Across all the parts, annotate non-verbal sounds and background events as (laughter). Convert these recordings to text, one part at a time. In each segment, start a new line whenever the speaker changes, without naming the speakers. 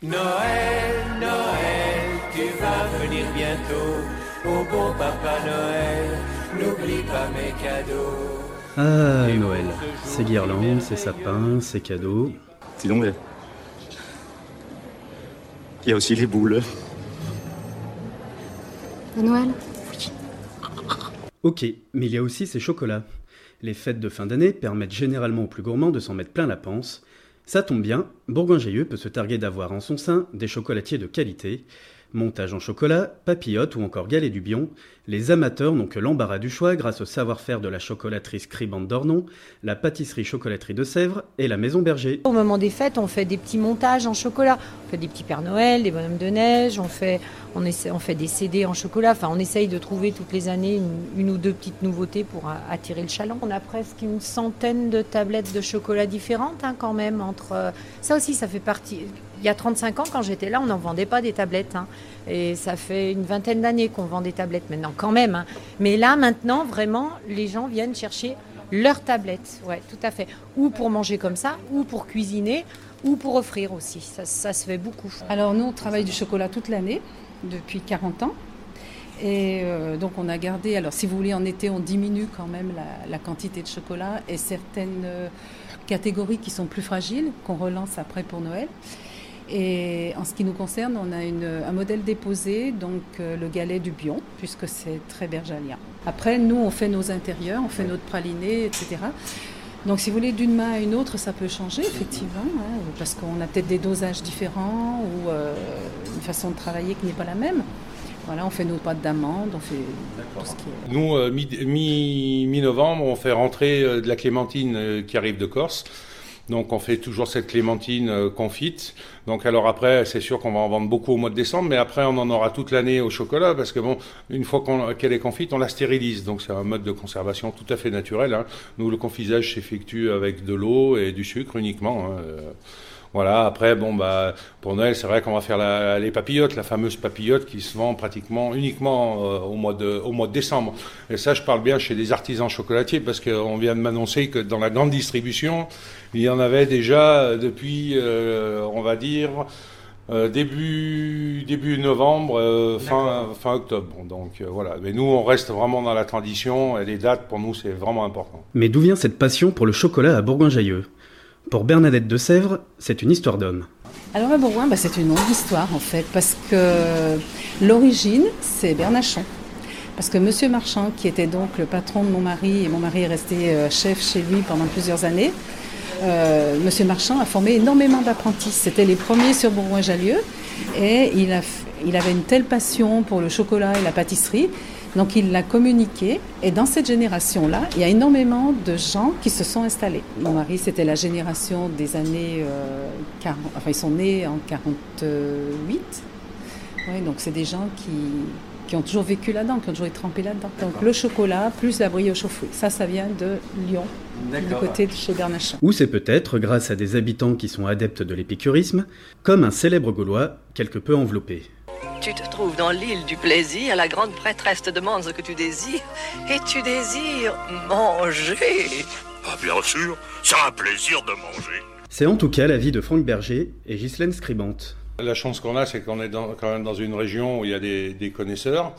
Noël, Noël, tu vas venir bientôt. Au bon Papa Noël, n'oublie pas mes cadeaux.
Ah, Noël. Ses guirlandes, ses sapins, ses cadeaux.
Dis donc, mais... il y a aussi les boules.
De Noël?
Ok, mais il y a aussi ces chocolats. Les fêtes de fin d'année permettent généralement aux plus gourmands de s'en mettre plein la panse. Ça tombe bien, Bourgoin-Jailleux peut se targuer d'avoir en son sein des chocolatiers de qualité. Montage en chocolat, papillote ou encore galets du Bion, les amateurs n'ont que l'embarras du choix grâce au savoir-faire de la chocolaterie Scribante d'Ornon, la pâtisserie chocolaterie de Sèvres et la Maison Berger.
Au moment des fêtes, on fait des petits montages en chocolat. On fait des petits Pères Noël, des bonhommes de neige, on fait, on, essaie, on fait des CD en chocolat. Enfin, on essaye de trouver toutes les années une, une ou deux petites nouveautés pour a- attirer le chaland. On a presque une centaine de tablettes de chocolat différentes hein, quand même. Entre, euh, ça aussi, ça fait partie. Il y a 35 ans, quand j'étais là, on n'en vendait pas des tablettes. hein. Et ça fait une vingtaine d'années qu'on vend des tablettes maintenant, quand même. hein. Mais là, maintenant, vraiment, les gens viennent chercher leur tablette. Ouais, tout à fait. Ou pour manger comme ça, ou pour cuisiner, ou pour offrir aussi. Ça, se fait beaucoup.
Alors nous, on travaille du chocolat toute l'année, depuis 40 ans. Et euh, donc on a gardé, alors si vous voulez, en été, on diminue quand même la, la quantité de chocolat et certaines euh, catégories qui sont plus fragiles, qu'on relance après pour Noël. Et en ce qui nous concerne, on a une- un modèle déposé, donc euh, le galet du Bion, puisque c'est très bergalien. Après, nous, on fait nos intérieurs, on fait notre praliné, etc. Donc, si vous voulez, d'une main à une autre, ça peut changer, effectivement, hein, parce qu'on a peut-être des dosages différents ou euh, une façon de travailler qui n'est pas la même. Voilà, on fait nos pâtes d'amande, on fait tout ce qui est...
Nous, euh, mi- mi- mi-novembre, on fait rentrer euh, de la clémentine qui arrive de Corse. Donc on fait toujours cette clémentine euh, confite. Donc alors après, c'est sûr qu'on va en vendre beaucoup au mois de décembre, mais après on en aura toute l'année au chocolat parce que bon, une fois qu'elle est confite, on la stérilise. Donc c'est un mode de conservation tout à fait naturel. hein. Nous, le confisage s'effectue avec de l'eau et du sucre uniquement. hein. Voilà, après, bon, bah, pour Noël, c'est vrai qu'on va faire la- les papillotes, la fameuse papillote qui se vend pratiquement uniquement euh, au, mois de, au mois de décembre. Et ça, je parle bien chez des artisans chocolatiers parce qu'on vient de m'annoncer que dans la grande distribution, il y en avait déjà euh, depuis, euh, on va dire, euh, début, début novembre, euh, fin, fin octobre. Bon, donc euh, voilà. Mais nous, on reste vraiment dans la tradition et les dates, pour nous, c'est vraiment important.
Mais d'où vient cette passion pour le chocolat à Bourgoin-Jailleux? Pour Bernadette de Sèvres, c'est une histoire d'homme.
Alors à Bourgoin, bah, c'est une longue histoire en fait, parce que l'origine, c'est Bernachon. Parce que Monsieur Marchand, qui était donc le patron de mon mari, et mon mari est resté euh, chef chez lui pendant plusieurs années, euh, Monsieur Marchand a formé énormément d'apprentis. C'était les premiers sur Bourgoin-Jallieu, et il, a, il avait une telle passion pour le chocolat et la pâtisserie, donc il l'a communiqué. Et dans cette génération-là, il y a énormément de gens qui se sont installés. Mon mari, c'était la génération des années euh, 40, enfin ils sont nés en 48. Ouais, donc c'est des gens qui, qui ont toujours vécu là-dedans, qui ont toujours été trempés là-dedans. Donc le chocolat plus la brioche aux fruits, ça, ça vient de Lyon, du côté de chez Bernachon.
Ou c'est peut-être grâce à des habitants qui sont adeptes de l'épicurisme, comme un célèbre Gaulois quelque peu enveloppé.
Tu te trouves dans l'île du plaisir, la grande prêtresse te demande ce que tu désires, et tu désires manger.
Ah, bien sûr, c'est un plaisir de manger.
C'est en tout cas l'avis de Franck Berger et Ghislaine Scribante.
La chance qu'on a, c'est qu'on est dans- quand même dans une région où il y a des, des connaisseurs.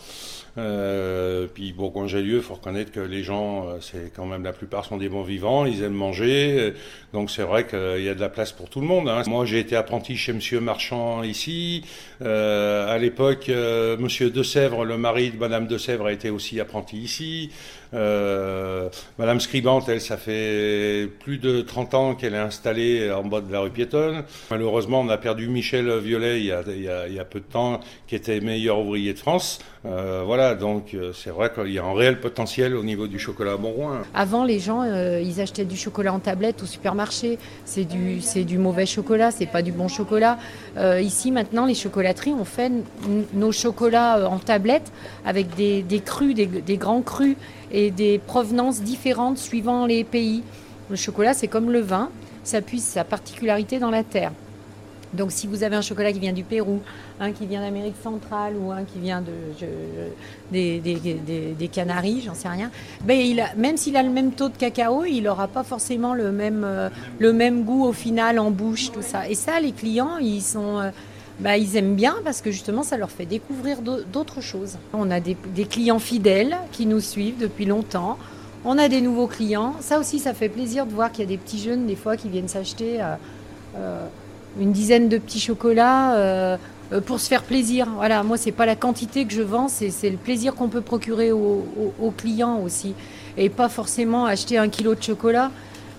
Euh, puis Bourgoin-Jallieu, il faut reconnaître que les gens, euh, c'est quand même la plupart sont des bons vivants, ils aiment manger, euh, donc c'est vrai qu'il y a de la place pour tout le monde. hein. Moi, j'ai été apprenti chez Monsieur Marchand ici. Euh, à l'époque, euh, Monsieur De Sèvres, le mari de Madame De Sèvres, a été aussi apprenti ici. Madame Scribante, elle, ça fait plus de 30 ans qu'elle est installée en bas de la rue piétonne. Malheureusement, on a perdu Michel Il y a, peu de temps, qui était meilleur ouvrier de France. Euh, voilà, donc euh, c'est vrai qu'il y a un réel potentiel au niveau du chocolat à Bourgoin.
Avant, les gens, euh, ils achetaient du chocolat en tablette au supermarché. C'est du, mauvais chocolat, c'est pas du bon chocolat. Ici, maintenant, les chocolateries ont fait nos chocolats en tablette avec des, des crus, des, des grands crus et des provenances différentes suivant les pays. Le chocolat, c'est comme le vin, ça puise sa particularité dans la terre. Donc si vous avez un chocolat qui vient du Pérou, un qui vient d'Amérique centrale ou un qui vient de, des, Canaries, j'en sais rien, ben il même s'il a le même taux de cacao, il n'aura pas forcément le même, euh, le même goût au final en bouche, tout ça. Et ça, les clients, ils sont... Euh, ben, ils aiment bien parce que justement ça leur fait découvrir d'autres choses. On a des, clients fidèles qui nous suivent depuis longtemps. On a des nouveaux clients. Ça aussi, ça fait plaisir de voir qu'il y a des petits jeunes des fois qui viennent s'acheter euh, une dizaine de petits chocolats euh, euh, pour se faire plaisir. Voilà, moi, c'est pas la quantité que je vends, c'est le plaisir qu'on peut procurer aux, clients aussi. Et pas forcément acheter un kilo de chocolat.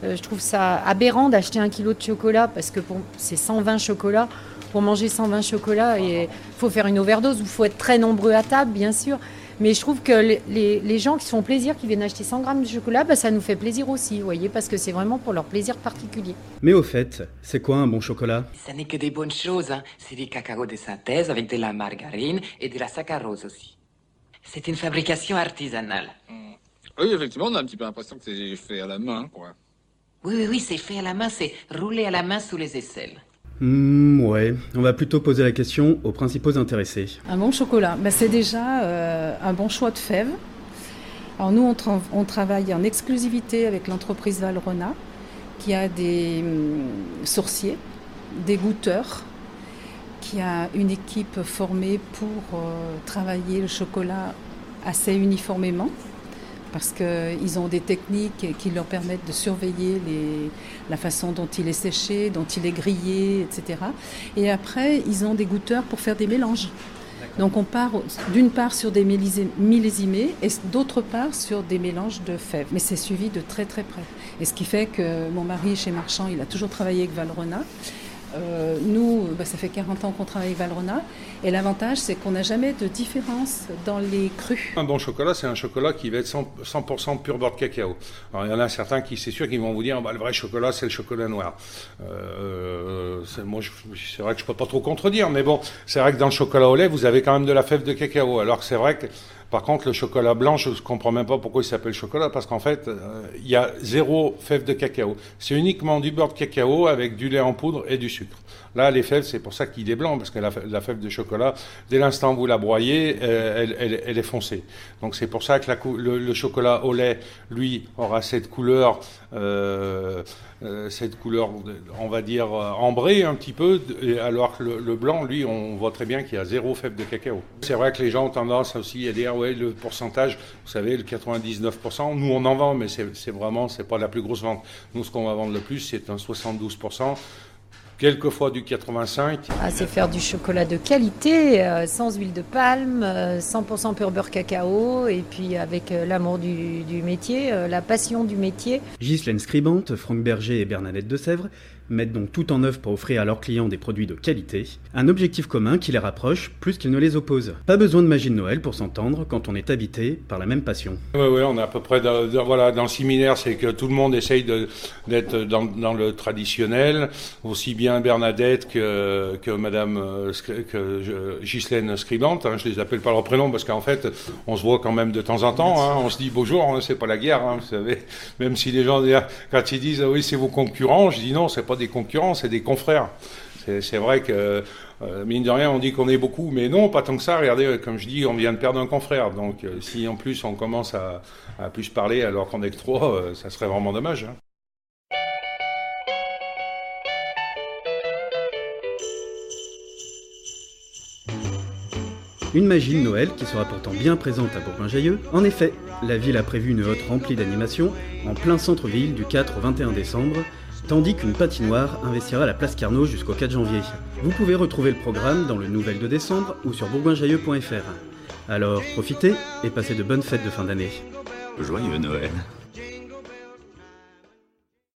Euh, je trouve ça aberrant d'acheter un kilo de chocolat parce que c'est 120 chocolats. Pour manger 120 chocolats, il faut faire une overdose ou il faut être très nombreux à table, bien sûr. Mais je trouve que les, gens qui se font plaisir, qui viennent acheter 100 grammes de chocolat, bah, ça nous fait plaisir aussi, vous voyez, parce que c'est vraiment pour leur plaisir particulier.
Mais au fait, c'est quoi un bon chocolat?
Ça n'est que des bonnes choses. Hein. C'est du cacao de synthèse avec de la margarine et de la saccharose aussi. C'est une fabrication artisanale.
Mmh. Oui, effectivement, on a un petit peu l'impression que c'est fait à la main, quoi.
Oui, oui, oui, c'est fait à la main, c'est roulé à la main sous les aisselles.
Mmh, ouais, on va plutôt poser la question aux principaux intéressés.
Un bon chocolat, bah, c'est déjà euh, un bon choix de fèves. Alors nous, on, travaille en exclusivité avec l'entreprise Valrona, qui a des hum, sourciers, des goûteurs, qui a une équipe formée pour euh, travailler le chocolat assez uniformément parce qu'ils ont des techniques qui leur permettent de surveiller la façon dont il est séché, dont il est grillé, etc. Et après, ils ont des goûteurs pour faire des mélanges. Donc on part d'une part sur des millésimés et d'autre part sur des mélanges de fèves. Mais c'est suivi de très très près. Et ce qui fait que mon mari chez Marchand, il a toujours travaillé avec Valrona. Euh, nous, bah, ça fait 40 ans qu'on travaille avec Valrona. Et l'avantage, c'est qu'on n'a jamais de différence dans les crus.
Un bon chocolat, c'est un chocolat qui va être 100%, pur beurre de cacao. Alors, il y en a certains qui, c'est sûr, qui vont vous dire, bah, le vrai chocolat, c'est le chocolat noir. Euh, moi, c'est vrai que je peux pas trop contredire, mais bon, c'est vrai que dans le chocolat au lait, vous avez quand même de la fève de cacao. Alors que c'est vrai que par contre, le chocolat blanc, je ne comprends même pas pourquoi il s'appelle chocolat, parce qu'en fait, euh, il y a zéro fève de cacao. C'est uniquement du beurre de cacao avec du lait en poudre et du sucre. Là, les fèves, c'est pour ça qu'il est blanc, parce que la, fève de chocolat, dès l'instant où vous la broyez, euh, elle, est foncée. Donc c'est pour ça que le, chocolat au lait, lui, aura cette couleur, euh, cette couleur, on va dire, ambrée un petit peu, alors que le, blanc, lui, on voit très bien qu'il y a zéro fève de cacao. C'est vrai que les gens ont tendance aussi à dire, ouais, le pourcentage, vous savez, le 99%, nous on en vend, mais c'est vraiment, c'est pas la plus grosse vente. Nous, ce qu'on va vendre le plus, c'est un 72% quelquefois du 85.
Ah, c'est faire du chocolat de qualité, euh, sans huile de palme, 100% euh, pur beurre cacao, et puis avec euh, l'amour du, du, métier, la passion du métier.
Ghislaine Scribante, Franck Berger et Bernadette de Sèvres mettent donc tout en œuvre pour offrir à leurs clients des produits de qualité, un objectif commun qui les rapproche plus qu'il ne les oppose. Pas besoin de magie de Noël pour s'entendre quand on est habité par la même passion.
Oui, oui, on est à peu près dans, voilà, dans le similaire, c'est que tout le monde essaye d'être dans, dans, le traditionnel, aussi bien Bernadette que, que Madame euh, que Ghislaine Scribante, hein, je les appelle par leur prénom parce qu'en fait, on se voit quand même de temps en temps, hein, on se dit bonjour, hein, c'est pas la guerre, vous savez, (laughs) même si les gens, quand ils disent ah oui, c'est vos concurrents, je dis non, c'est pas des concurrents, c'est des confrères. C'est vrai que, euh, mine de rien, on dit qu'on est beaucoup, mais non, pas tant que ça. Regardez, comme je dis, on vient de perdre un confrère. Donc, euh, si en plus on commence à, plus parler alors qu'on est que trois, euh, ça serait vraiment dommage. Hein.
Une magie de Noël qui sera pourtant bien présente à Bourgoin-Jailleux. En effet, la ville a prévu une hotte remplie d'animations en plein centre-ville du 4 au 21 décembre tandis qu'une patinoire investira la place Carnot jusqu'au 4 janvier. Vous pouvez retrouver le programme dans le Nouvel de décembre ou sur bourgoinjailleux.fr. Alors profitez et passez de bonnes fêtes de fin d'année.
Joyeux Noël